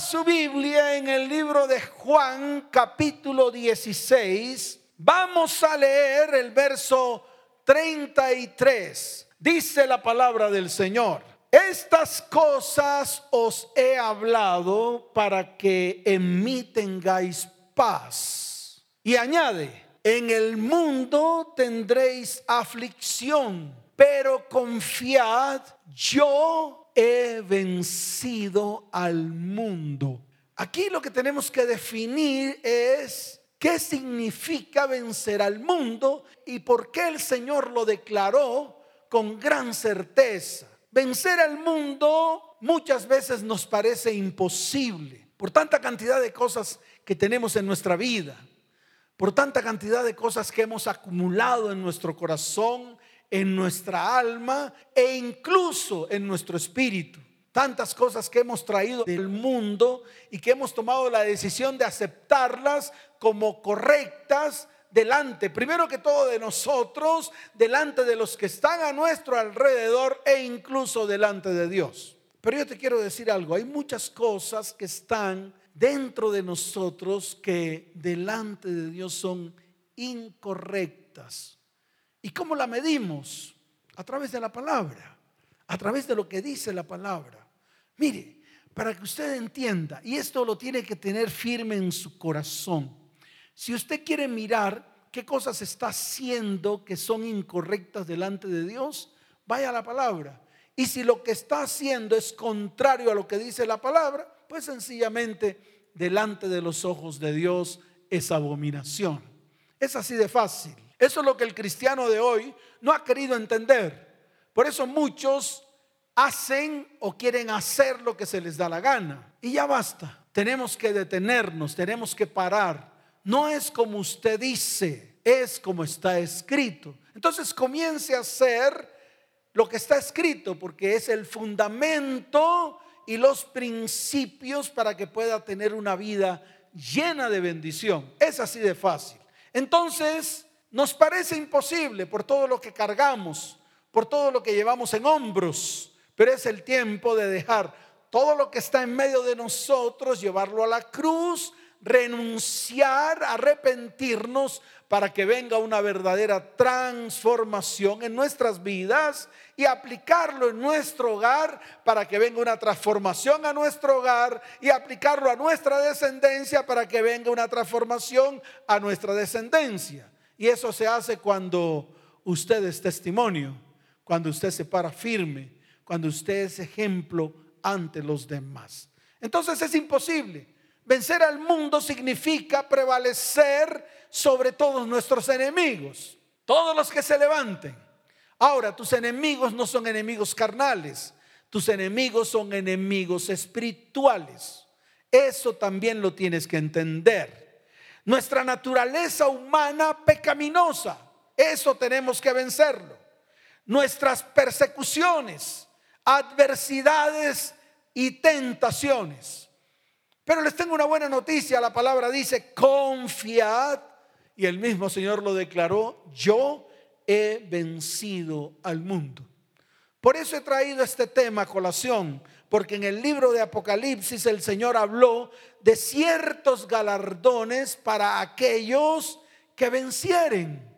su Biblia en el libro de Juan capítulo 16, vamos a leer el verso 33. Dice la palabra del Señor. Estas cosas os he hablado para que en mí tengáis paz. Y añade, en el mundo tendréis aflicción, pero confiad, yo he vencido al mundo. Aquí lo que tenemos que definir es qué significa vencer al mundo y por qué el Señor lo declaró con gran certeza. Vencer al mundo muchas veces nos parece imposible por tanta cantidad de cosas que tenemos en nuestra vida, por tanta cantidad de cosas que hemos acumulado en nuestro corazón, en nuestra alma e incluso en nuestro espíritu. Tantas cosas que hemos traído del mundo y que hemos tomado la decisión de aceptarlas como correctas delante, primero que todo de nosotros, delante de los que están a nuestro alrededor e incluso delante de Dios. Pero yo te quiero decir algo, hay muchas cosas que están dentro de nosotros que delante de Dios son incorrectas. ¿Y cómo la medimos? A través de la palabra, a través de lo que dice la palabra. Mire, para que usted entienda, y esto lo tiene que tener firme en su corazón, si usted quiere mirar qué cosas está haciendo que son incorrectas delante de Dios, vaya a la palabra. Y si lo que está haciendo es contrario a lo que dice la palabra, pues sencillamente delante de los ojos de Dios es abominación. Es así de fácil. Eso es lo que el cristiano de hoy no ha querido entender. Por eso muchos hacen o quieren hacer lo que se les da la gana. Y ya basta. Tenemos que detenernos, tenemos que parar no es como usted dice, es como está escrito. Entonces comience a hacer lo que está escrito, porque es el fundamento y los principios para que pueda tener una vida llena de bendición. Es así de fácil. Entonces, nos parece imposible por todo lo que cargamos, por todo lo que llevamos en hombros, pero es el tiempo de dejar todo lo que está en medio de nosotros, llevarlo a la cruz renunciar, arrepentirnos para que venga una verdadera transformación en nuestras vidas y aplicarlo en nuestro hogar para que venga una transformación a nuestro hogar y aplicarlo a nuestra descendencia para que venga una transformación a nuestra descendencia. Y eso se hace cuando usted es testimonio, cuando usted se para firme, cuando usted es ejemplo ante los demás. Entonces es imposible Vencer al mundo significa prevalecer sobre todos nuestros enemigos, todos los que se levanten. Ahora, tus enemigos no son enemigos carnales, tus enemigos son enemigos espirituales. Eso también lo tienes que entender. Nuestra naturaleza humana pecaminosa, eso tenemos que vencerlo. Nuestras persecuciones, adversidades y tentaciones pero les tengo una buena noticia, la palabra dice, confiad, y el mismo Señor lo declaró, yo he vencido al mundo. Por eso he traído este tema a colación, porque en el libro de Apocalipsis el Señor habló de ciertos galardones para aquellos que vencieren.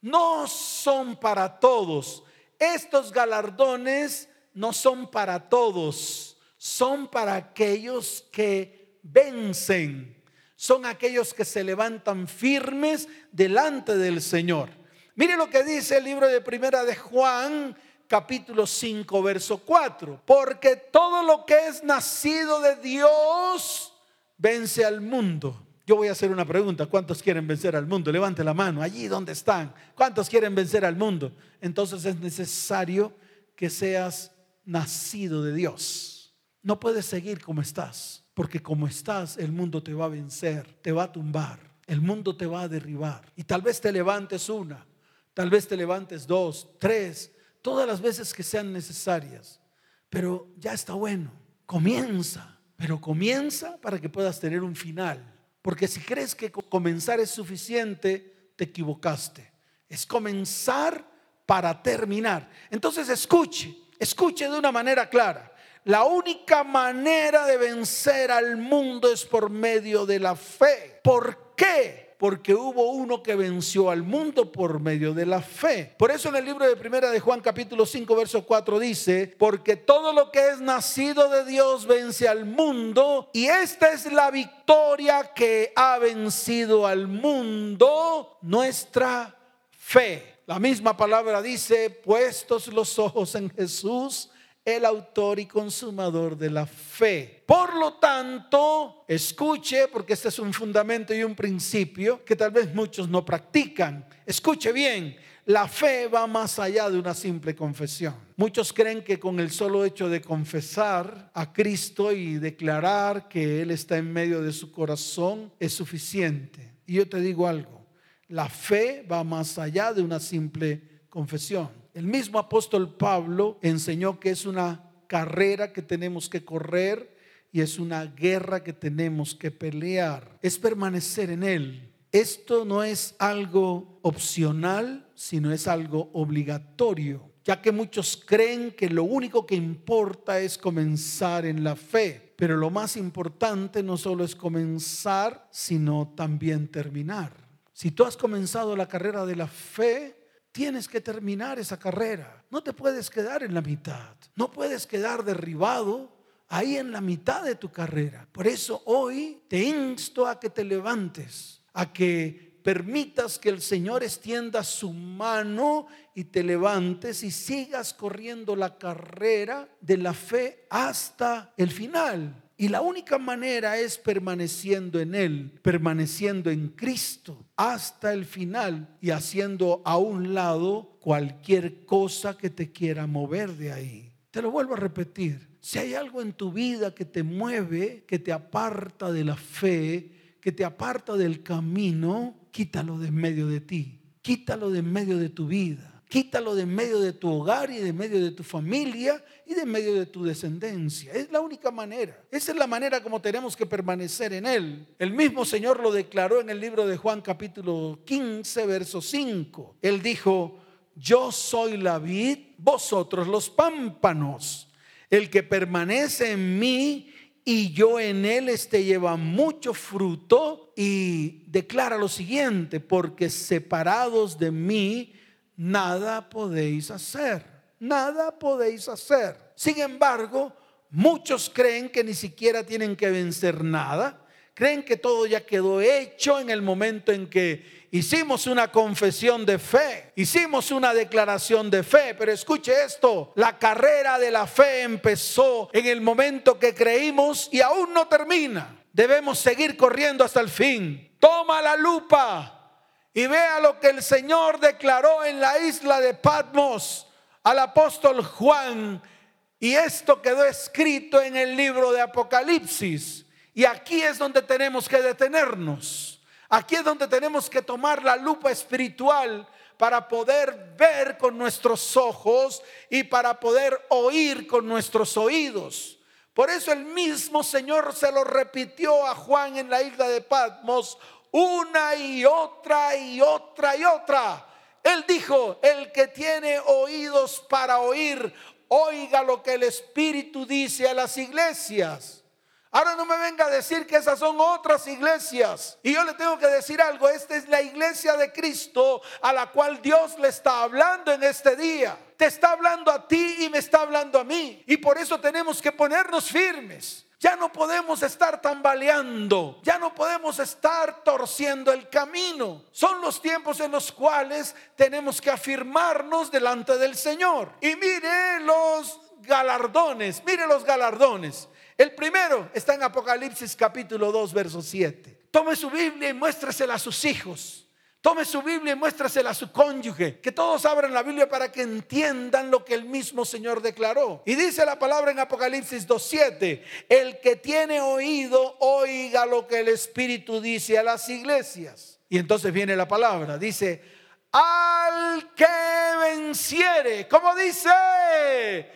No son para todos. Estos galardones no son para todos, son para aquellos que vencen son aquellos que se levantan firmes delante del Señor. Mire lo que dice el libro de Primera de Juan, capítulo 5, verso 4. Porque todo lo que es nacido de Dios vence al mundo. Yo voy a hacer una pregunta. ¿Cuántos quieren vencer al mundo? Levante la mano allí donde están. ¿Cuántos quieren vencer al mundo? Entonces es necesario que seas nacido de Dios. No puedes seguir como estás. Porque como estás, el mundo te va a vencer, te va a tumbar, el mundo te va a derribar. Y tal vez te levantes una, tal vez te levantes dos, tres, todas las veces que sean necesarias. Pero ya está bueno, comienza, pero comienza para que puedas tener un final. Porque si crees que comenzar es suficiente, te equivocaste. Es comenzar para terminar. Entonces escuche, escuche de una manera clara. La única manera de vencer al mundo es por medio de la fe. ¿Por qué? Porque hubo uno que venció al mundo por medio de la fe. Por eso en el libro de Primera de Juan capítulo 5 verso 4 dice, porque todo lo que es nacido de Dios vence al mundo y esta es la victoria que ha vencido al mundo, nuestra fe. La misma palabra dice, puestos los ojos en Jesús, el autor y consumador de la fe. Por lo tanto, escuche, porque este es un fundamento y un principio que tal vez muchos no practican. Escuche bien, la fe va más allá de una simple confesión. Muchos creen que con el solo hecho de confesar a Cristo y declarar que Él está en medio de su corazón es suficiente. Y yo te digo algo, la fe va más allá de una simple confesión. El mismo apóstol Pablo enseñó que es una carrera que tenemos que correr y es una guerra que tenemos que pelear. Es permanecer en Él. Esto no es algo opcional, sino es algo obligatorio, ya que muchos creen que lo único que importa es comenzar en la fe. Pero lo más importante no solo es comenzar, sino también terminar. Si tú has comenzado la carrera de la fe, Tienes que terminar esa carrera. No te puedes quedar en la mitad. No puedes quedar derribado ahí en la mitad de tu carrera. Por eso hoy te insto a que te levantes, a que permitas que el Señor extienda su mano y te levantes y sigas corriendo la carrera de la fe hasta el final. Y la única manera es permaneciendo en Él, permaneciendo en Cristo hasta el final y haciendo a un lado cualquier cosa que te quiera mover de ahí. Te lo vuelvo a repetir. Si hay algo en tu vida que te mueve, que te aparta de la fe, que te aparta del camino, quítalo de en medio de ti. Quítalo de en medio de tu vida. Quítalo de medio de tu hogar y de medio de tu familia y de medio de tu descendencia. Es la única manera. Esa es la manera como tenemos que permanecer en Él. El mismo Señor lo declaró en el libro de Juan capítulo 15, verso 5. Él dijo, yo soy la vid, vosotros los pámpanos. El que permanece en mí y yo en él, este lleva mucho fruto y declara lo siguiente, porque separados de mí, nada podéis hacer, nada podéis hacer. Sin embargo, muchos creen que ni siquiera tienen que vencer nada, creen que todo ya quedó hecho en el momento en que hicimos una confesión de fe, hicimos una declaración de fe, pero escuche esto, la carrera de la fe empezó en el momento que creímos y aún no termina. Debemos seguir corriendo hasta el fin. Toma la lupa y vea lo que el Señor declaró en la isla de Patmos al apóstol Juan. Y esto quedó escrito en el libro de Apocalipsis. Y aquí es donde tenemos que detenernos. Aquí es donde tenemos que tomar la lupa espiritual para poder ver con nuestros ojos y para poder oír con nuestros oídos. Por eso el mismo Señor se lo repitió a Juan en la isla de Patmos una y otra y otra y otra. Él dijo, el que tiene oídos para oír, oiga lo que el Espíritu dice a las iglesias. Ahora no me venga a decir que esas son otras iglesias. Y yo le tengo que decir algo, esta es la iglesia de Cristo a la cual Dios le está hablando en este día. Te está hablando a ti y me está hablando a mí. Y por eso tenemos que ponernos firmes. Ya no podemos estar tambaleando, ya no podemos estar torciendo el camino. Son los tiempos en los cuales tenemos que afirmarnos delante del Señor. Y mire los galardones, mire los galardones. El primero está en Apocalipsis capítulo 2, verso 7. Tome su Biblia y muéstresela a sus hijos. Tome su Biblia y muéstrasela a su cónyuge. Que todos abran la Biblia para que entiendan lo que el mismo Señor declaró. Y dice la palabra en Apocalipsis 2.7. El que tiene oído, oiga lo que el Espíritu dice a las iglesias. Y entonces viene la palabra. Dice, al que venciere, como dice,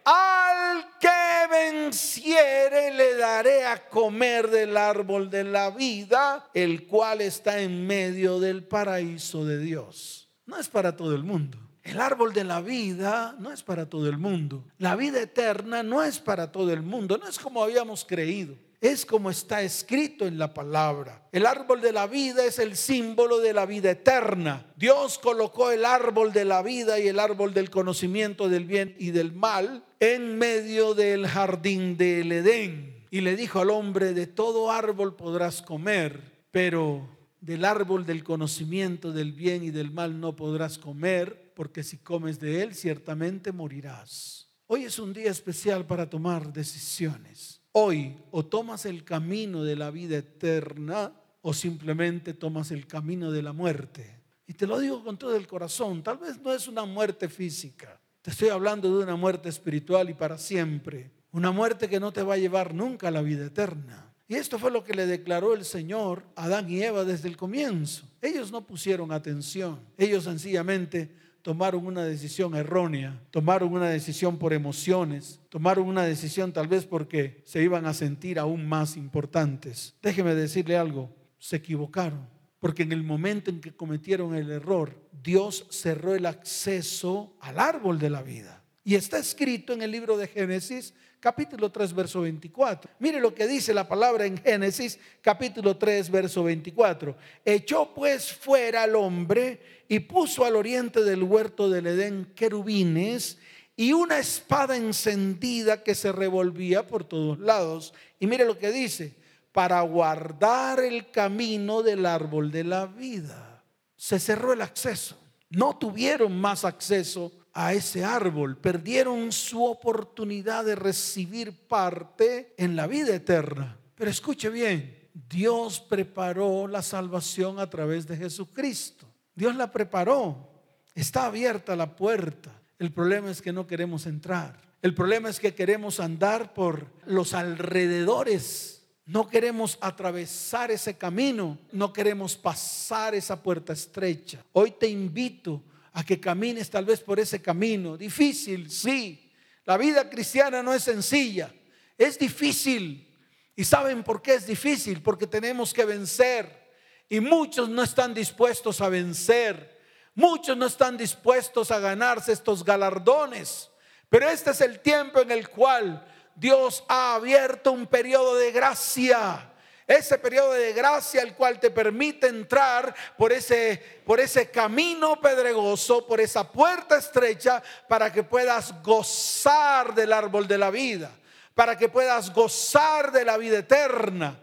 al que venciere le daré a comer del árbol de la vida, el cual está en medio del paraíso de Dios. No es para todo el mundo. El árbol de la vida no es para todo el mundo. La vida eterna no es para todo el mundo. No es como habíamos creído. Es como está escrito en la palabra. El árbol de la vida es el símbolo de la vida eterna. Dios colocó el árbol de la vida y el árbol del conocimiento del bien y del mal en medio del jardín del Edén. Y le dijo al hombre, de todo árbol podrás comer, pero del árbol del conocimiento del bien y del mal no podrás comer porque si comes de él ciertamente morirás. Hoy es un día especial para tomar decisiones. Hoy o tomas el camino de la vida eterna o simplemente tomas el camino de la muerte. Y te lo digo con todo el corazón, tal vez no es una muerte física, te estoy hablando de una muerte espiritual y para siempre, una muerte que no te va a llevar nunca a la vida eterna. Y esto fue lo que le declaró el Señor a Adán y Eva desde el comienzo. Ellos no pusieron atención, ellos sencillamente tomaron una decisión errónea, tomaron una decisión por emociones, tomaron una decisión tal vez porque se iban a sentir aún más importantes. Déjeme decirle algo, se equivocaron, porque en el momento en que cometieron el error, Dios cerró el acceso al árbol de la vida. Y está escrito en el libro de Génesis capítulo 3, verso 24. Mire lo que dice la palabra en Génesis, capítulo 3, verso 24. Echó pues fuera al hombre y puso al oriente del huerto del Edén querubines y una espada encendida que se revolvía por todos lados. Y mire lo que dice, para guardar el camino del árbol de la vida. Se cerró el acceso. No tuvieron más acceso a ese árbol, perdieron su oportunidad de recibir parte en la vida eterna. Pero escuche bien, Dios preparó la salvación a través de Jesucristo. Dios la preparó. Está abierta la puerta. El problema es que no queremos entrar. El problema es que queremos andar por los alrededores. No queremos atravesar ese camino. No queremos pasar esa puerta estrecha. Hoy te invito a que camines tal vez por ese camino. Difícil, sí. La vida cristiana no es sencilla, es difícil. ¿Y saben por qué es difícil? Porque tenemos que vencer. Y muchos no están dispuestos a vencer. Muchos no están dispuestos a ganarse estos galardones. Pero este es el tiempo en el cual Dios ha abierto un periodo de gracia ese periodo de gracia el cual te permite entrar por ese, por ese camino pedregoso, por esa puerta estrecha, para que puedas gozar del árbol de la vida, para que puedas gozar de la vida eterna,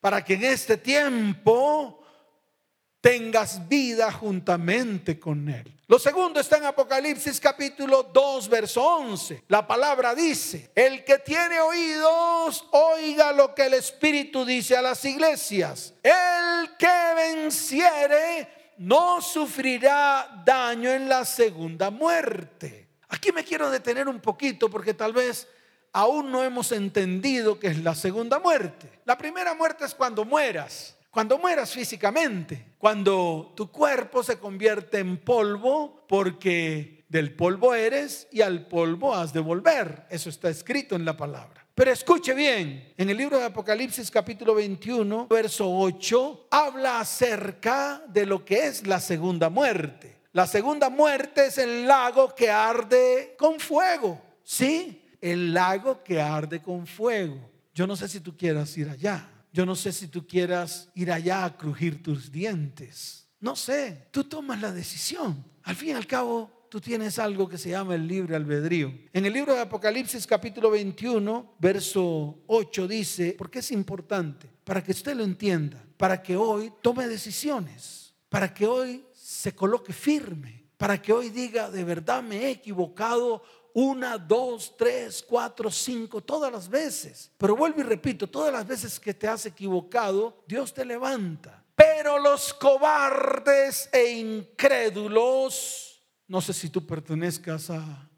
para que en este tiempo tengas vida juntamente con Él. Lo segundo está en Apocalipsis capítulo 2, verso 11. La palabra dice, el que tiene oídos, oiga lo que el Espíritu dice a las iglesias. El que venciere no sufrirá daño en la segunda muerte. Aquí me quiero detener un poquito porque tal vez aún no hemos entendido qué es la segunda muerte. La primera muerte es cuando mueras. Cuando mueras físicamente, cuando tu cuerpo se convierte en polvo porque del polvo eres y al polvo has de volver. Eso está escrito en la palabra. Pero escuche bien, en el libro de Apocalipsis capítulo 21, verso 8, habla acerca de lo que es la segunda muerte. La segunda muerte es el lago que arde con fuego. Sí, el lago que arde con fuego. Yo no sé si tú quieras ir allá. Yo no sé si tú quieras ir allá a crujir tus dientes. No sé, tú tomas la decisión. Al fin y al cabo, tú tienes algo que se llama el libre albedrío. En el libro de Apocalipsis capítulo 21, verso 8 dice, porque es importante, para que usted lo entienda, para que hoy tome decisiones, para que hoy se coloque firme, para que hoy diga, de verdad me he equivocado una, dos, tres, cuatro, cinco, todas las veces. Pero vuelvo y repito, todas las veces que te has equivocado, Dios te levanta. Pero los cobardes e incrédulos, no sé si tú pertenezcas a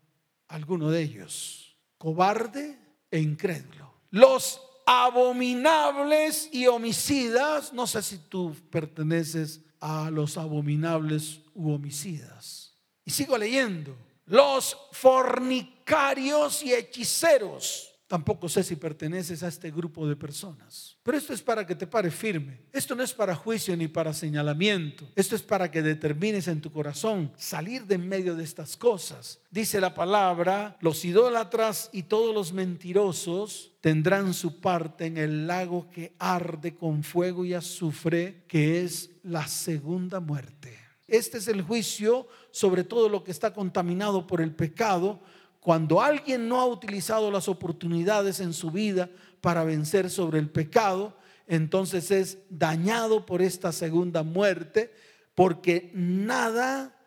alguno de ellos, cobarde e incrédulo. Los abominables y homicidas, no sé si tú perteneces a los abominables u homicidas. Y sigo leyendo los fornicarios y hechiceros. Tampoco sé si perteneces a este grupo de personas. Pero esto es para que te pare firme. Esto no es para juicio ni para señalamiento. Esto es para que determines en tu corazón salir de en medio de estas cosas. Dice la palabra, los idólatras y todos los mentirosos tendrán su parte en el lago que arde con fuego y azufre, que es la segunda muerte. Este es el juicio sobre todo lo que está contaminado por el pecado cuando alguien no ha utilizado las oportunidades en su vida para vencer sobre el pecado, entonces es dañado por esta segunda muerte, porque nada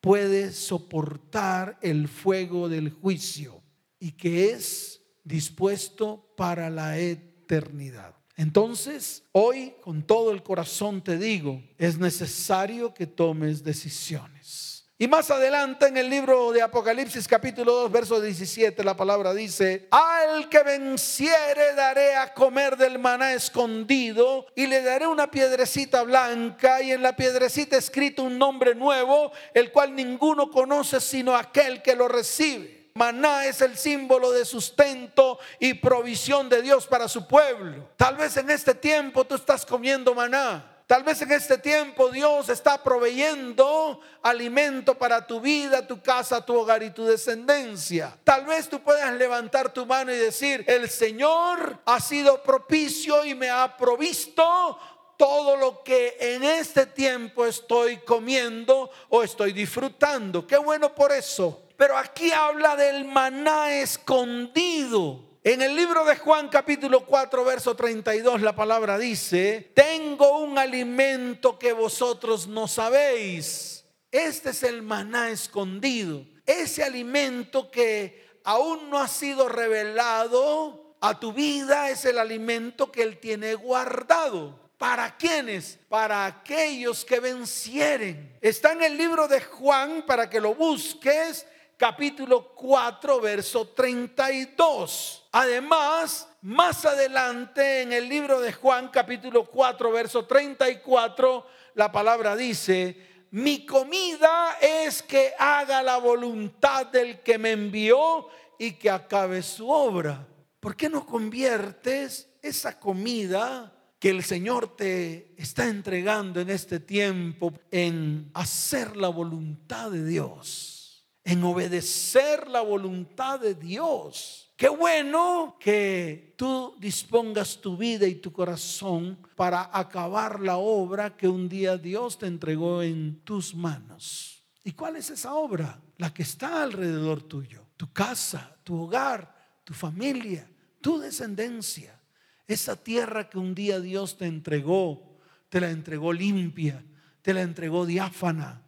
puede soportar el fuego del juicio y que es dispuesto para la eternidad. Entonces, hoy con todo el corazón te digo, es necesario que tomes decisiones. Y más adelante en el libro de Apocalipsis capítulo 2 verso 17 la palabra dice, al que venciere daré a comer del maná escondido y le daré una piedrecita blanca y en la piedrecita escrito un nombre nuevo, el cual ninguno conoce sino aquel que lo recibe. Maná es el símbolo de sustento y provisión de Dios para su pueblo. Tal vez en este tiempo tú estás comiendo maná. Tal vez en este tiempo Dios está proveyendo alimento para tu vida, tu casa, tu hogar y tu descendencia. Tal vez tú puedas levantar tu mano y decir, el Señor ha sido propicio y me ha provisto todo lo que en este tiempo estoy comiendo o estoy disfrutando. Qué bueno por eso. Pero aquí habla del maná escondido. En el libro de Juan capítulo 4 verso 32 la palabra dice, tengo un alimento que vosotros no sabéis. Este es el maná escondido, ese alimento que aún no ha sido revelado a tu vida, es el alimento que Él tiene guardado. ¿Para quiénes? Para aquellos que vencieren. Está en el libro de Juan para que lo busques capítulo 4, verso 32. Además, más adelante en el libro de Juan, capítulo 4, verso 34, la palabra dice, mi comida es que haga la voluntad del que me envió y que acabe su obra. ¿Por qué no conviertes esa comida que el Señor te está entregando en este tiempo en hacer la voluntad de Dios? En obedecer la voluntad de Dios. Qué bueno que tú dispongas tu vida y tu corazón para acabar la obra que un día Dios te entregó en tus manos. ¿Y cuál es esa obra? La que está alrededor tuyo. Tu casa, tu hogar, tu familia, tu descendencia. Esa tierra que un día Dios te entregó, te la entregó limpia, te la entregó diáfana,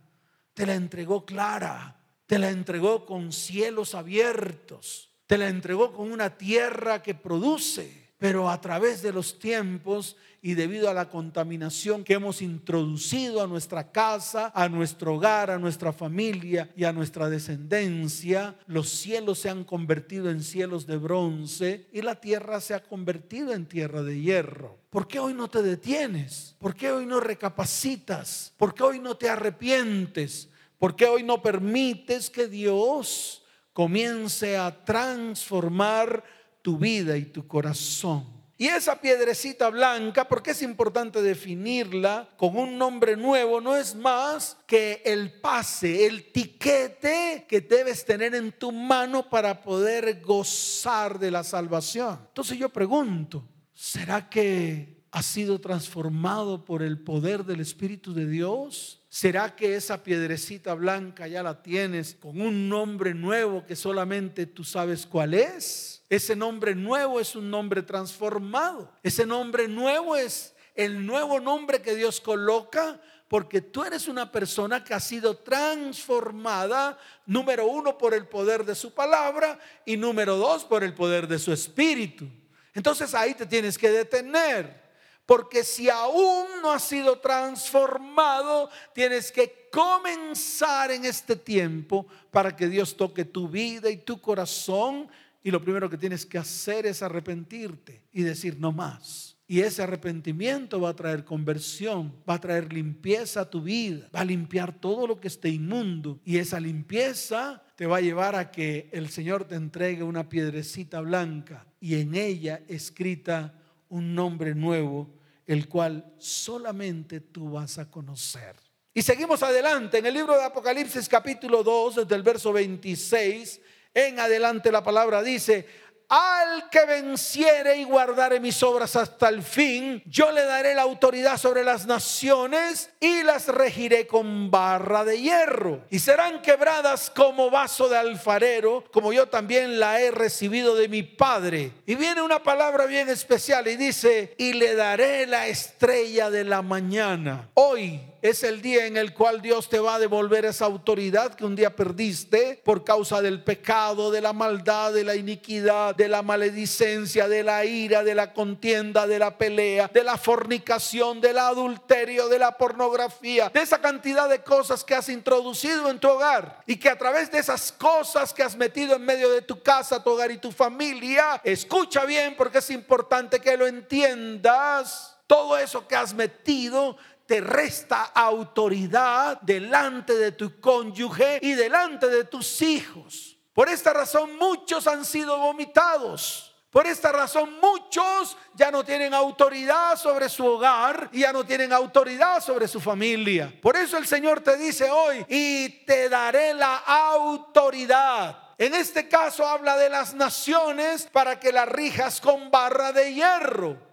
te la entregó clara te la entregó con cielos abiertos. Te la entregó con una tierra que produce. Pero a través de los tiempos y debido a la contaminación que hemos introducido a nuestra casa, a nuestro hogar, a nuestra familia y a nuestra descendencia, los cielos se han convertido en cielos de bronce y la tierra se ha convertido en tierra de hierro. ¿Por qué hoy no te detienes? ¿Por qué hoy no recapacitas? ¿Por qué hoy no te arrepientes? ¿Por qué hoy no permites que Dios comience a transformar tu vida y tu corazón? Y esa piedrecita blanca, porque es importante definirla con un nombre nuevo, no es más que el pase, el tiquete que debes tener en tu mano para poder gozar de la salvación. Entonces yo pregunto, ¿será que ha sido transformado por el poder del Espíritu de Dios? ¿Será que esa piedrecita blanca ya la tienes con un nombre nuevo que solamente tú sabes cuál es? Ese nombre nuevo es un nombre transformado. Ese nombre nuevo es el nuevo nombre que Dios coloca porque tú eres una persona que ha sido transformada, número uno, por el poder de su palabra y número dos, por el poder de su espíritu. Entonces ahí te tienes que detener. Porque si aún no has sido transformado, tienes que comenzar en este tiempo para que Dios toque tu vida y tu corazón. Y lo primero que tienes que hacer es arrepentirte y decir no más. Y ese arrepentimiento va a traer conversión, va a traer limpieza a tu vida, va a limpiar todo lo que esté inmundo. Y esa limpieza te va a llevar a que el Señor te entregue una piedrecita blanca y en ella escrita un nombre nuevo, el cual solamente tú vas a conocer. Y seguimos adelante en el libro de Apocalipsis capítulo 2, desde el verso 26 en adelante la palabra dice, al que venciere y guardare mis obras hasta el fin, yo le daré la autoridad sobre las naciones y las regiré con barra de hierro. Y serán quebradas como vaso de alfarero, como yo también la he recibido de mi Padre. Y viene una palabra bien especial y dice, y le daré la estrella de la mañana. Hoy es el día en el cual Dios te va a devolver esa autoridad que un día perdiste por causa del pecado, de la maldad, de la iniquidad, de la maledicencia, de la ira, de la contienda, de la pelea, de la fornicación, del adulterio, de la pornografía, de esa cantidad de cosas que has introducido en tu hogar y que a través de esas cosas que has metido en medio de tu casa, tu hogar y tu familia, escucha bien porque es importante que lo entiendas. Todo eso que has metido te resta autoridad delante de tu cónyuge y delante de tus hijos. Por esta razón muchos han sido vomitados. Por esta razón muchos ya no tienen autoridad sobre su hogar y ya no tienen autoridad sobre su familia. Por eso el Señor te dice hoy, y te daré la autoridad. En este caso habla de las naciones para que las rijas con barra de hierro.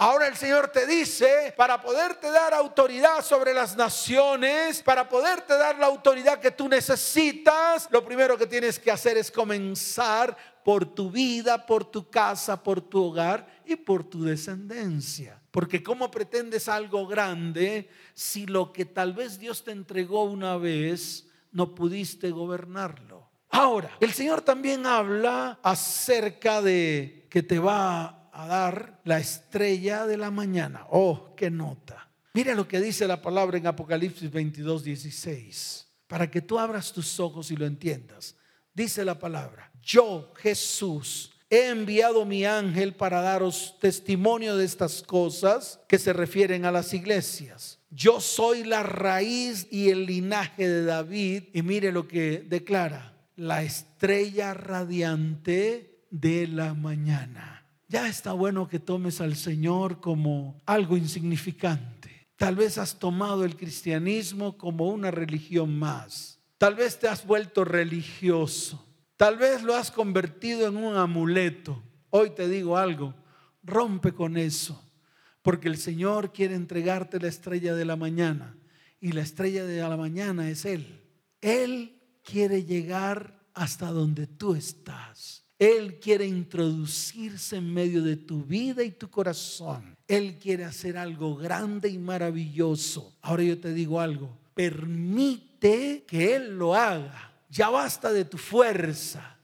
Ahora el Señor te dice, para poderte dar autoridad sobre las naciones, para poderte dar la autoridad que tú necesitas, lo primero que tienes que hacer es comenzar por tu vida, por tu casa, por tu hogar y por tu descendencia. Porque ¿cómo pretendes algo grande si lo que tal vez Dios te entregó una vez no pudiste gobernarlo? Ahora, el Señor también habla acerca de que te va a dar la estrella de la mañana. Oh, qué nota. Mira lo que dice la palabra en Apocalipsis 22, 16. Para que tú abras tus ojos y lo entiendas. Dice la palabra, yo Jesús he enviado mi ángel para daros testimonio de estas cosas que se refieren a las iglesias. Yo soy la raíz y el linaje de David. Y mire lo que declara, la estrella radiante de la mañana. Ya está bueno que tomes al Señor como algo insignificante. Tal vez has tomado el cristianismo como una religión más. Tal vez te has vuelto religioso. Tal vez lo has convertido en un amuleto. Hoy te digo algo, rompe con eso, porque el Señor quiere entregarte la estrella de la mañana y la estrella de la mañana es Él. Él quiere llegar hasta donde tú estás. Él quiere introducirse en medio de tu vida y tu corazón. Él quiere hacer algo grande y maravilloso. Ahora yo te digo algo, permite que Él lo haga. Ya basta de tu fuerza,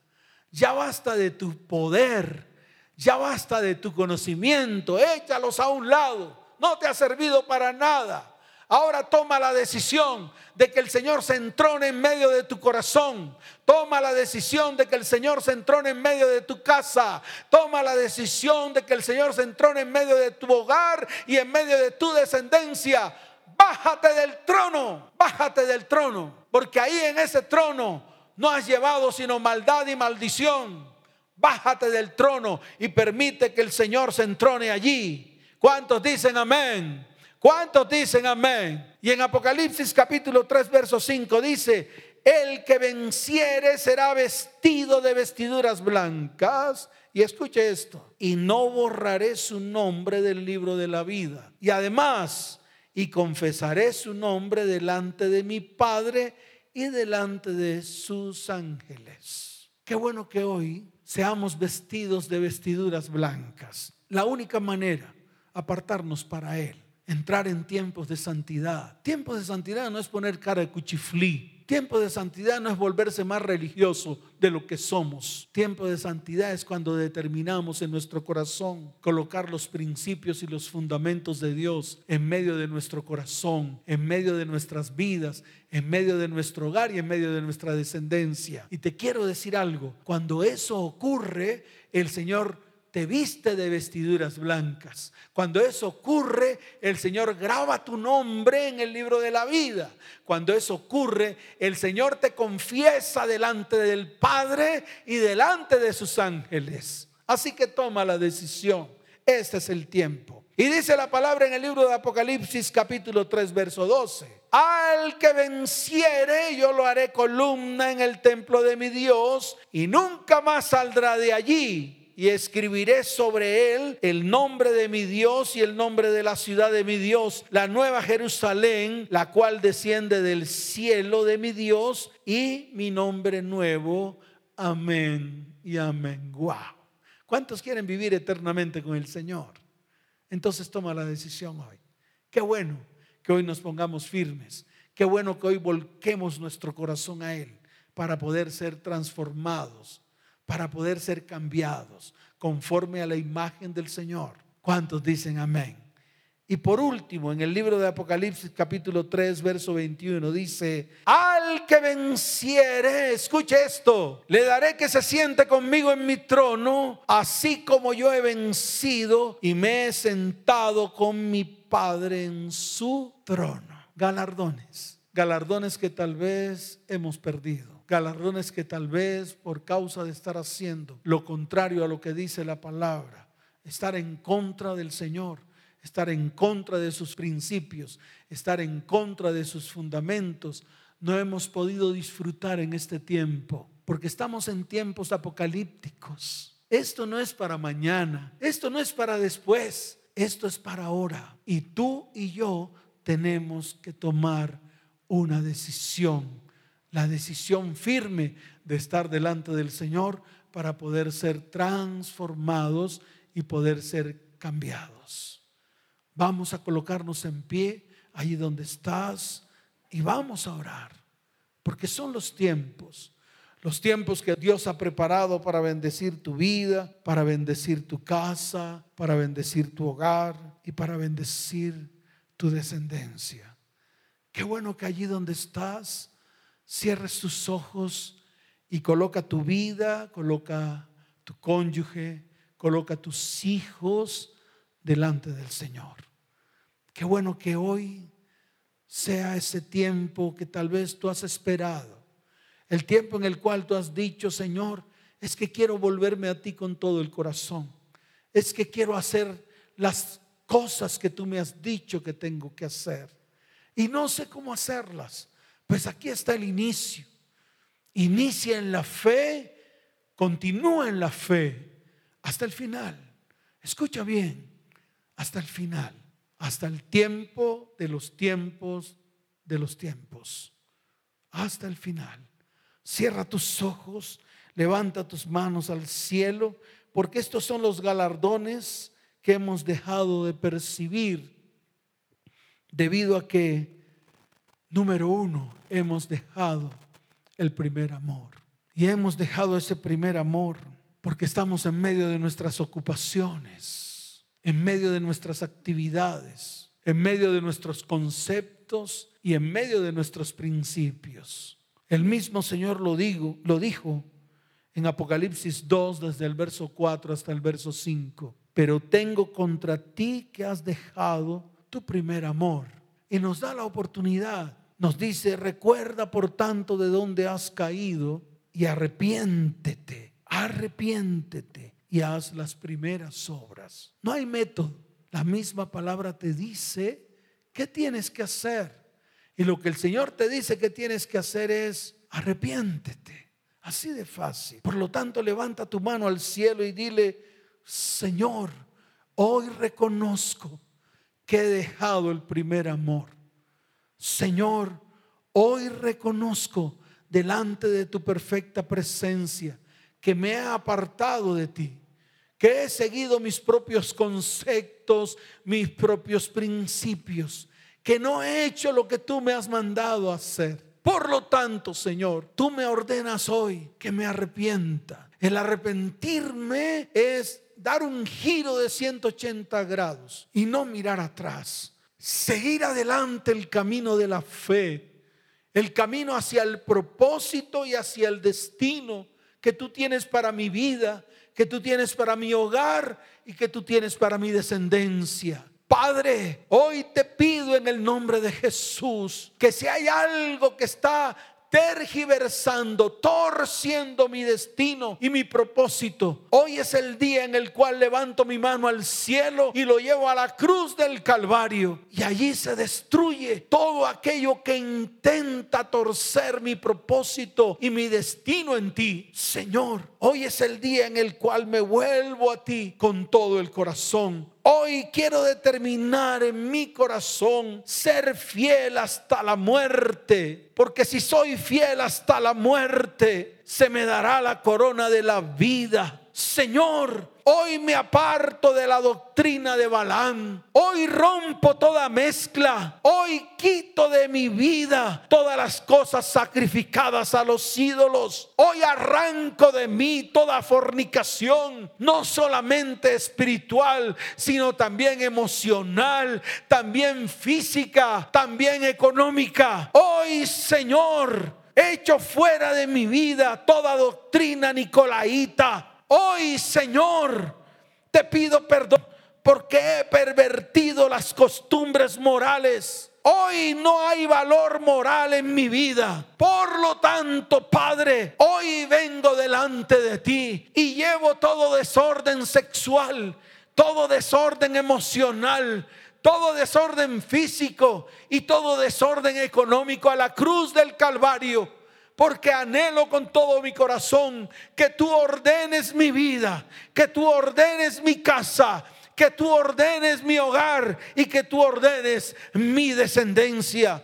ya basta de tu poder, ya basta de tu conocimiento. Échalos a un lado. No te ha servido para nada. Ahora toma la decisión de que el Señor se entrone en medio de tu corazón. Toma la decisión de que el Señor se entrone en medio de tu casa. Toma la decisión de que el Señor se entrone en medio de tu hogar y en medio de tu descendencia. Bájate del trono, bájate del trono, porque ahí en ese trono no has llevado sino maldad y maldición. Bájate del trono y permite que el Señor se entrone allí. ¿Cuántos dicen amén? ¿Cuántos dicen amén? Y en Apocalipsis capítulo 3, verso 5 dice, el que venciere será vestido de vestiduras blancas. Y escuche esto, y no borraré su nombre del libro de la vida. Y además, y confesaré su nombre delante de mi Padre y delante de sus ángeles. Qué bueno que hoy seamos vestidos de vestiduras blancas. La única manera, apartarnos para Él entrar en tiempos de santidad. Tiempos de santidad no es poner cara de cuchiflí. Tiempo de santidad no es volverse más religioso de lo que somos. Tiempo de santidad es cuando determinamos en nuestro corazón colocar los principios y los fundamentos de Dios en medio de nuestro corazón, en medio de nuestras vidas, en medio de nuestro hogar y en medio de nuestra descendencia. Y te quiero decir algo, cuando eso ocurre, el Señor te viste de vestiduras blancas. Cuando eso ocurre, el Señor graba tu nombre en el libro de la vida. Cuando eso ocurre, el Señor te confiesa delante del Padre y delante de sus ángeles. Así que toma la decisión. Este es el tiempo. Y dice la palabra en el libro de Apocalipsis capítulo 3 verso 12. Al que venciere, yo lo haré columna en el templo de mi Dios y nunca más saldrá de allí. Y escribiré sobre él el nombre de mi Dios y el nombre de la ciudad de mi Dios, la nueva Jerusalén, la cual desciende del cielo de mi Dios y mi nombre nuevo. Amén y amén. Wow. ¿Cuántos quieren vivir eternamente con el Señor? Entonces toma la decisión hoy. Qué bueno que hoy nos pongamos firmes. Qué bueno que hoy volquemos nuestro corazón a Él para poder ser transformados, para poder ser cambiados conforme a la imagen del Señor. ¿Cuántos dicen amén? Y por último, en el libro de Apocalipsis capítulo 3, verso 21, dice, al que venciere, escuche esto, le daré que se siente conmigo en mi trono, así como yo he vencido y me he sentado con mi Padre en su trono. Galardones, galardones que tal vez hemos perdido. Galardones que tal vez por causa de estar haciendo lo contrario a lo que dice la palabra, estar en contra del Señor, estar en contra de sus principios, estar en contra de sus fundamentos, no hemos podido disfrutar en este tiempo, porque estamos en tiempos apocalípticos. Esto no es para mañana, esto no es para después, esto es para ahora. Y tú y yo tenemos que tomar una decisión, la decisión firme de estar delante del Señor para poder ser transformados y poder ser cambiados. Vamos a colocarnos en pie allí donde estás y vamos a orar, porque son los tiempos los tiempos que Dios ha preparado para bendecir tu vida, para bendecir tu casa, para bendecir tu hogar y para bendecir tu descendencia. Qué bueno que allí donde estás, cierres tus ojos y coloca tu vida, coloca tu cónyuge, coloca tus hijos delante del Señor. Qué bueno que hoy sea ese tiempo que tal vez tú has esperado el tiempo en el cual tú has dicho, Señor, es que quiero volverme a ti con todo el corazón. Es que quiero hacer las cosas que tú me has dicho que tengo que hacer. Y no sé cómo hacerlas. Pues aquí está el inicio. Inicia en la fe, continúa en la fe hasta el final. Escucha bien, hasta el final, hasta el tiempo de los tiempos de los tiempos, hasta el final. Cierra tus ojos, levanta tus manos al cielo, porque estos son los galardones que hemos dejado de percibir debido a que, número uno, hemos dejado el primer amor. Y hemos dejado ese primer amor porque estamos en medio de nuestras ocupaciones, en medio de nuestras actividades, en medio de nuestros conceptos y en medio de nuestros principios. El mismo Señor lo, digo, lo dijo en Apocalipsis 2, desde el verso 4 hasta el verso 5. Pero tengo contra ti que has dejado tu primer amor. Y nos da la oportunidad. Nos dice, recuerda por tanto de dónde has caído y arrepiéntete, arrepiéntete y haz las primeras obras. No hay método. La misma palabra te dice qué tienes que hacer. Y lo que el Señor te dice que tienes que hacer es arrepiéntete. Así de fácil. Por lo tanto, levanta tu mano al cielo y dile, Señor, hoy reconozco que he dejado el primer amor. Señor, hoy reconozco delante de tu perfecta presencia que me he apartado de ti, que he seguido mis propios conceptos, mis propios principios que no he hecho lo que tú me has mandado hacer. Por lo tanto, Señor, tú me ordenas hoy que me arrepienta. El arrepentirme es dar un giro de 180 grados y no mirar atrás. Seguir adelante el camino de la fe, el camino hacia el propósito y hacia el destino que tú tienes para mi vida, que tú tienes para mi hogar y que tú tienes para mi descendencia. Padre, hoy te pido en el nombre de Jesús que si hay algo que está tergiversando, torciendo mi destino y mi propósito. Hoy es el día en el cual levanto mi mano al cielo y lo llevo a la cruz del Calvario. Y allí se destruye todo aquello que intenta torcer mi propósito y mi destino en ti. Señor, hoy es el día en el cual me vuelvo a ti con todo el corazón. Hoy quiero determinar en mi corazón ser fiel hasta la muerte, porque si soy fiel hasta la muerte, se me dará la corona de la vida. Señor, Hoy me aparto de la doctrina de Balaam. Hoy rompo toda mezcla. Hoy quito de mi vida todas las cosas sacrificadas a los ídolos. Hoy arranco de mí toda fornicación, no solamente espiritual, sino también emocional, también física, también económica. Hoy, Señor, echo fuera de mi vida toda doctrina nicolaíta Hoy, Señor, te pido perdón porque he pervertido las costumbres morales. Hoy no hay valor moral en mi vida. Por lo tanto, Padre, hoy vengo delante de ti y llevo todo desorden sexual, todo desorden emocional, todo desorden físico y todo desorden económico a la cruz del Calvario porque anhelo con todo mi corazón que tú ordenes mi vida, que tú ordenes mi casa, que tú ordenes mi hogar y que tú ordenes mi descendencia.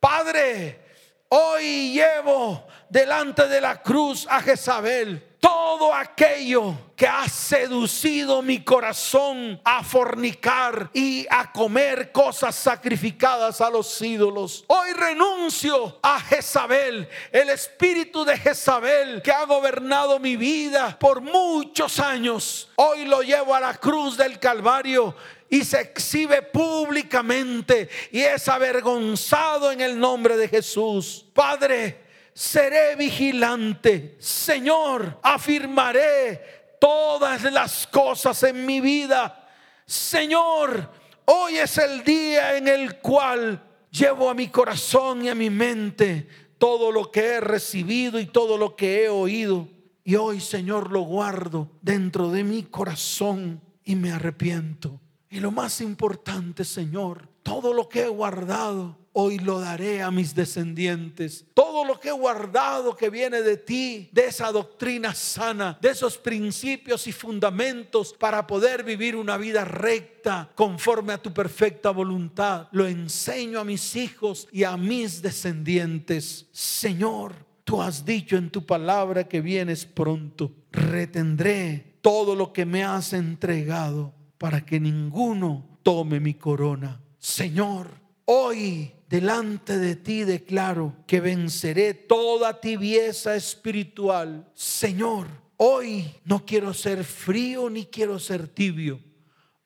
Padre, hoy llevo delante de la cruz a Jezabel todo aquello que ha seducido mi corazón a fornicar y a comer cosas sacrificadas a los ídolos. Hoy renuncio a Jezabel, el espíritu de Jezabel que ha gobernado mi vida por muchos años. Hoy lo llevo a la cruz del Calvario y se exhibe públicamente y es avergonzado en el nombre de Jesús. Padre, seré vigilante. Señor, afirmaré todas las cosas en mi vida. Señor, hoy es el día en el cual llevo a mi corazón y a mi mente todo lo que he recibido y todo lo que he oído. Y hoy, Señor, lo guardo dentro de mi corazón y me arrepiento. Y lo más importante, Señor, todo lo que he guardado hoy lo daré a mis descendientes. Todo lo que he guardado que viene de ti, de esa doctrina sana, de esos principios y fundamentos para poder vivir una vida recta conforme a tu perfecta voluntad, lo enseño a mis hijos y a mis descendientes. Señor, tú has dicho en tu palabra que vienes pronto. Retendré todo lo que me has entregado para que ninguno tome mi corona. Señor, hoy delante de ti declaro que venceré toda tibieza espiritual. Señor, hoy no quiero ser frío ni quiero ser tibio.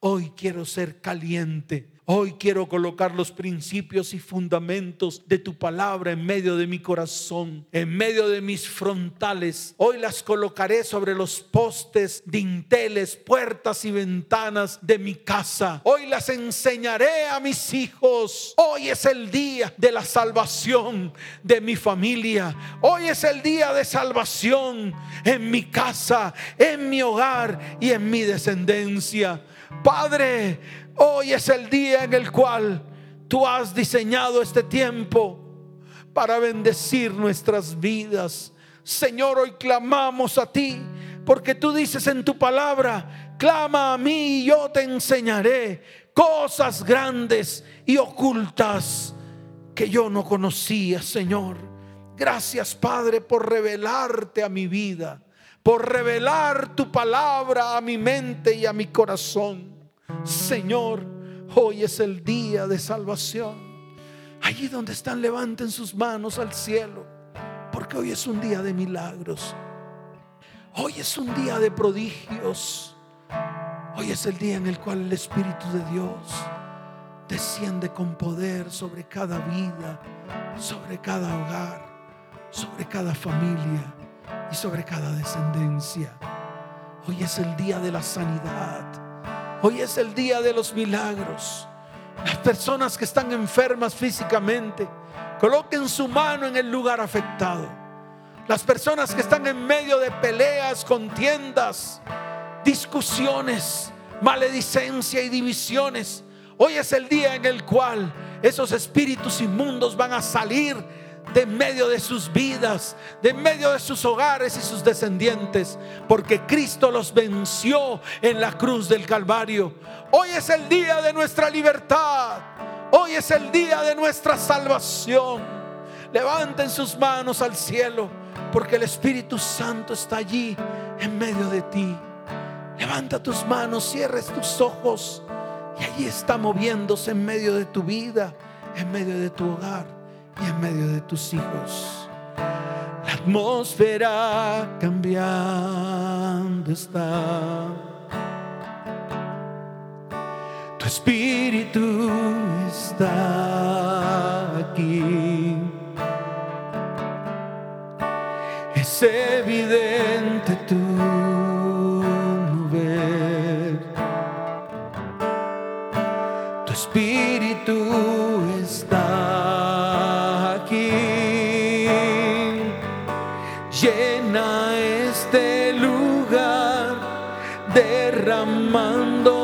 Hoy quiero ser caliente. Hoy quiero colocar los principios y fundamentos de tu palabra en medio de mi corazón, en medio de mis frontales. Hoy las colocaré sobre los postes, dinteles, puertas y ventanas de mi casa. Hoy las enseñaré a mis hijos. Hoy es el día de la salvación de mi familia. Hoy es el día de salvación en mi casa, en mi hogar y en mi descendencia. Padre, hoy es el día en el cual tú has diseñado este tiempo para bendecir nuestras vidas. Señor, hoy clamamos a ti porque tú dices en tu palabra, clama a mí y yo te enseñaré cosas grandes y ocultas que yo no conocía, Señor. Gracias, Padre, por revelarte a mi vida por revelar tu palabra a mi mente y a mi corazón. Señor, hoy es el día de salvación. Allí donde están, levanten sus manos al cielo, porque hoy es un día de milagros. Hoy es un día de prodigios. Hoy es el día en el cual el Espíritu de Dios desciende con poder sobre cada vida, sobre cada hogar, sobre cada familia y sobre cada descendencia. Hoy es el día de la sanidad. Hoy es el día de los milagros. Las personas que están enfermas físicamente, coloquen su mano en el lugar afectado. Las personas que están en medio de peleas, contiendas, discusiones, maledicencia y divisiones. Hoy es el día en el cual esos espíritus inmundos van a salir de medio de sus vidas, de medio de sus hogares y sus descendientes, porque Cristo los venció en la cruz del Calvario. Hoy es el día de nuestra libertad, hoy es el día de nuestra salvación. Levanten sus manos al cielo, porque el Espíritu Santo está allí en medio de ti. Levanta tus manos, cierres tus ojos y allí está moviéndose en medio de tu vida, en medio de tu hogar y en medio de tus hijos. La atmósfera cambiando está. Tu espíritu está aquí. Es evidente tu ver. Tu espíritu está Llena este lugar derramando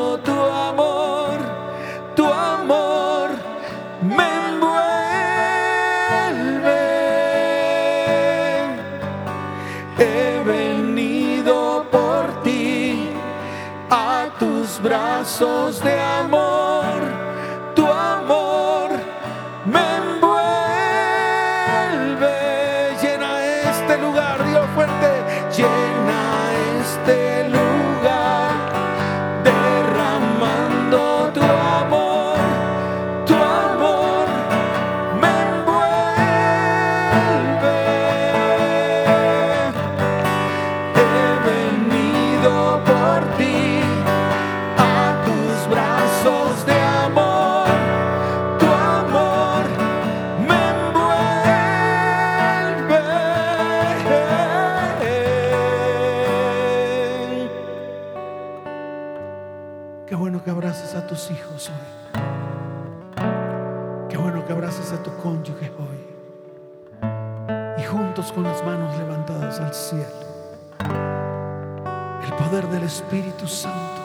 Espíritu Santo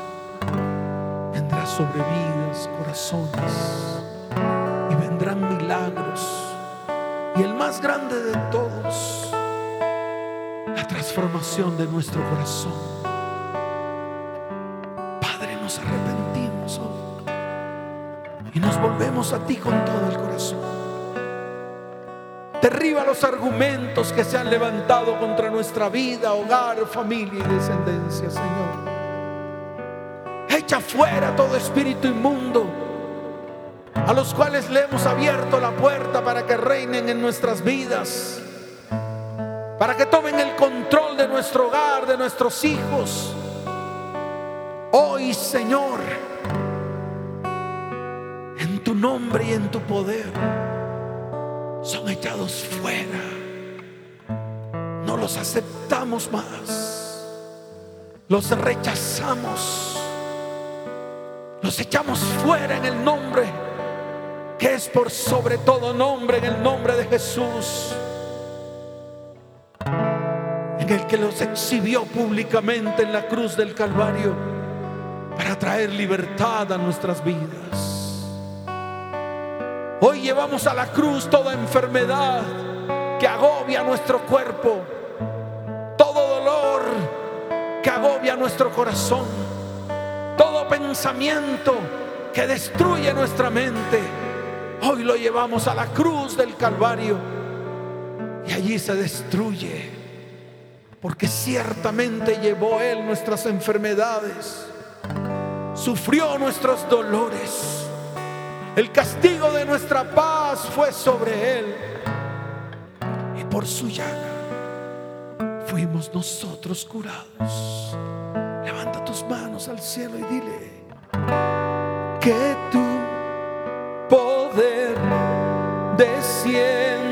vendrá sobre vidas, corazones y vendrán milagros. Y el más grande de todos, la transformación de nuestro corazón. Padre, nos arrepentimos hoy y nos volvemos a ti con todo el corazón. Derriba los argumentos que se han levantado contra nuestra vida, hogar, familia y descendencia, Señor. Echa fuera todo espíritu inmundo a los cuales le hemos abierto la puerta para que reinen en nuestras vidas, para que tomen el control de nuestro hogar, de nuestros hijos. Hoy, Señor, en tu nombre y en tu poder son echados fuera. No los aceptamos más. Los rechazamos. Los echamos fuera en el nombre que es por sobre todo nombre, en el nombre de Jesús. En el que los exhibió públicamente en la cruz del Calvario para traer libertad a nuestras vidas. Hoy llevamos a la cruz toda enfermedad que agobia nuestro cuerpo, todo dolor que agobia nuestro corazón, todo pensamiento que destruye nuestra mente. Hoy lo llevamos a la cruz del Calvario. Y allí se destruye, porque ciertamente llevó Él nuestras enfermedades, sufrió nuestros dolores el castigo de nuestra paz fue sobre él. Y por su llaga fuimos nosotros curados. Levanta tus manos al cielo y dile que tu poder descienda.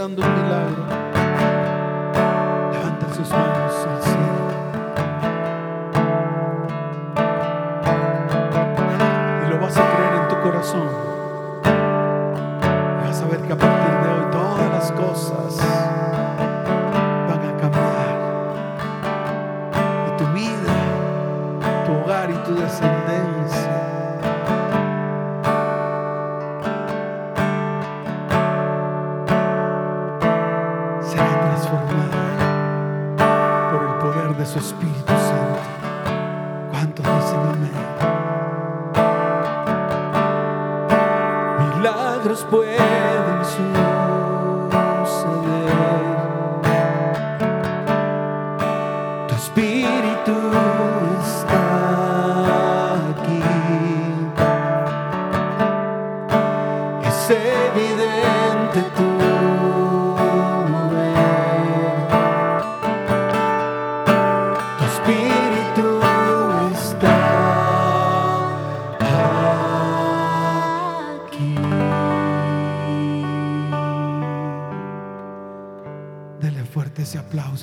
Esperando un milagro, levanten sus manos al cielo. Y lo vas a creer en tu corazón. Y vas a ver que a partir de hoy todas las cosas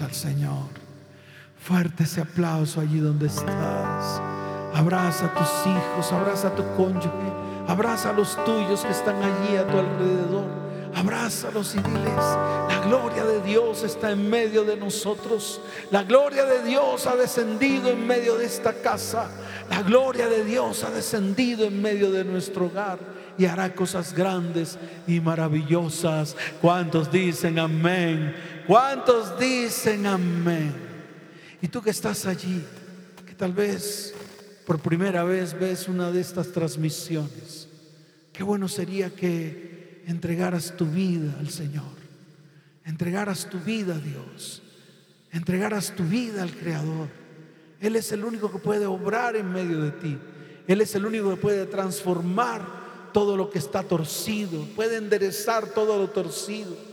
al Señor. Fuerte ese aplauso allí donde estás. Abraza a tus hijos, abraza a tu cónyuge, abraza a los tuyos que están allí a tu alrededor. Abrázalos y diles, la gloria de Dios está en medio de nosotros. La gloria de Dios ha descendido en medio de esta casa. La gloria de Dios ha descendido en medio de nuestro hogar y hará cosas grandes y maravillosas. ¿Cuántos dicen amén? ¿Cuántos dicen amén? Y tú que estás allí, que tal vez por primera vez ves una de estas transmisiones, qué bueno sería que entregaras tu vida al Señor, entregaras tu vida a Dios, entregaras tu vida al Creador. Él es el único que puede obrar en medio de ti. Él es el único que puede transformar todo lo que está torcido, puede enderezar todo lo torcido.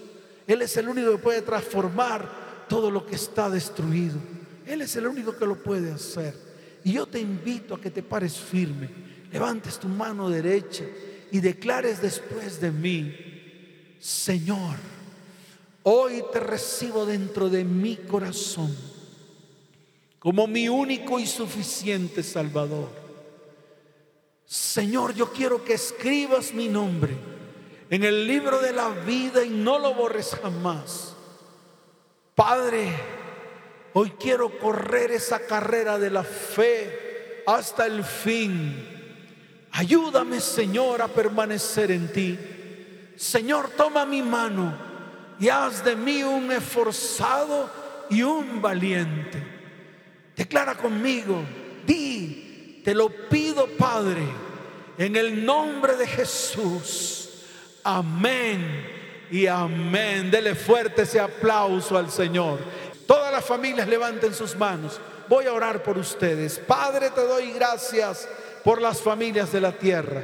Él es el único que puede transformar todo lo que está destruido. Él es el único que lo puede hacer. Y yo te invito a que te pares firme, levantes tu mano derecha y declares después de mí, Señor, hoy te recibo dentro de mi corazón como mi único y suficiente Salvador. Señor, yo quiero que escribas mi nombre en el libro de la vida y no lo borres jamás. Padre, hoy quiero correr esa carrera de la fe hasta el fin. Ayúdame, Señor, a permanecer en ti. Señor, toma mi mano y haz de mí un esforzado y un valiente. Declara conmigo, di, te lo pido, Padre, En el nombre de Jesús. Amén y amén. Dele fuerte ese aplauso al Señor. Todas las familias levanten sus manos. Voy a orar por ustedes. Padre, te doy gracias por las familias de la tierra,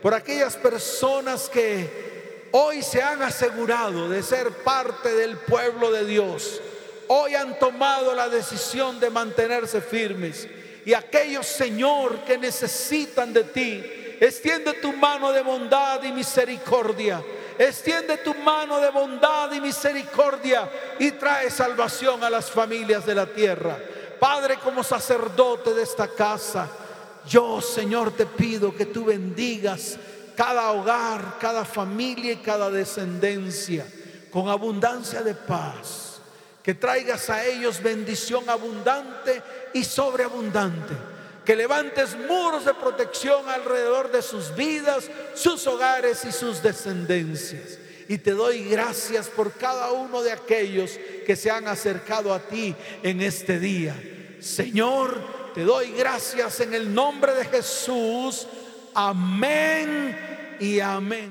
por aquellas personas que hoy se han asegurado de ser parte del pueblo de Dios. Hoy han tomado la decisión de mantenerse firmes. Y aquellos, Señor, que necesitan de ti, extiende tu mano de bondad y misericordia Extiende tu mano de bondad y misericordia y trae salvación a las familias de la tierra. Padre, como sacerdote de esta casa, yo, Señor, te pido que tú bendigas cada hogar, cada familia y cada descendencia con abundancia de paz. Que traigas a ellos bendición abundante y sobreabundante que levantes muros de protección alrededor de sus vidas, sus hogares y sus descendencias. Y te doy gracias por cada uno de aquellos que se han acercado a ti en este día. Señor, te doy gracias en el nombre de Jesús. Amén y amén.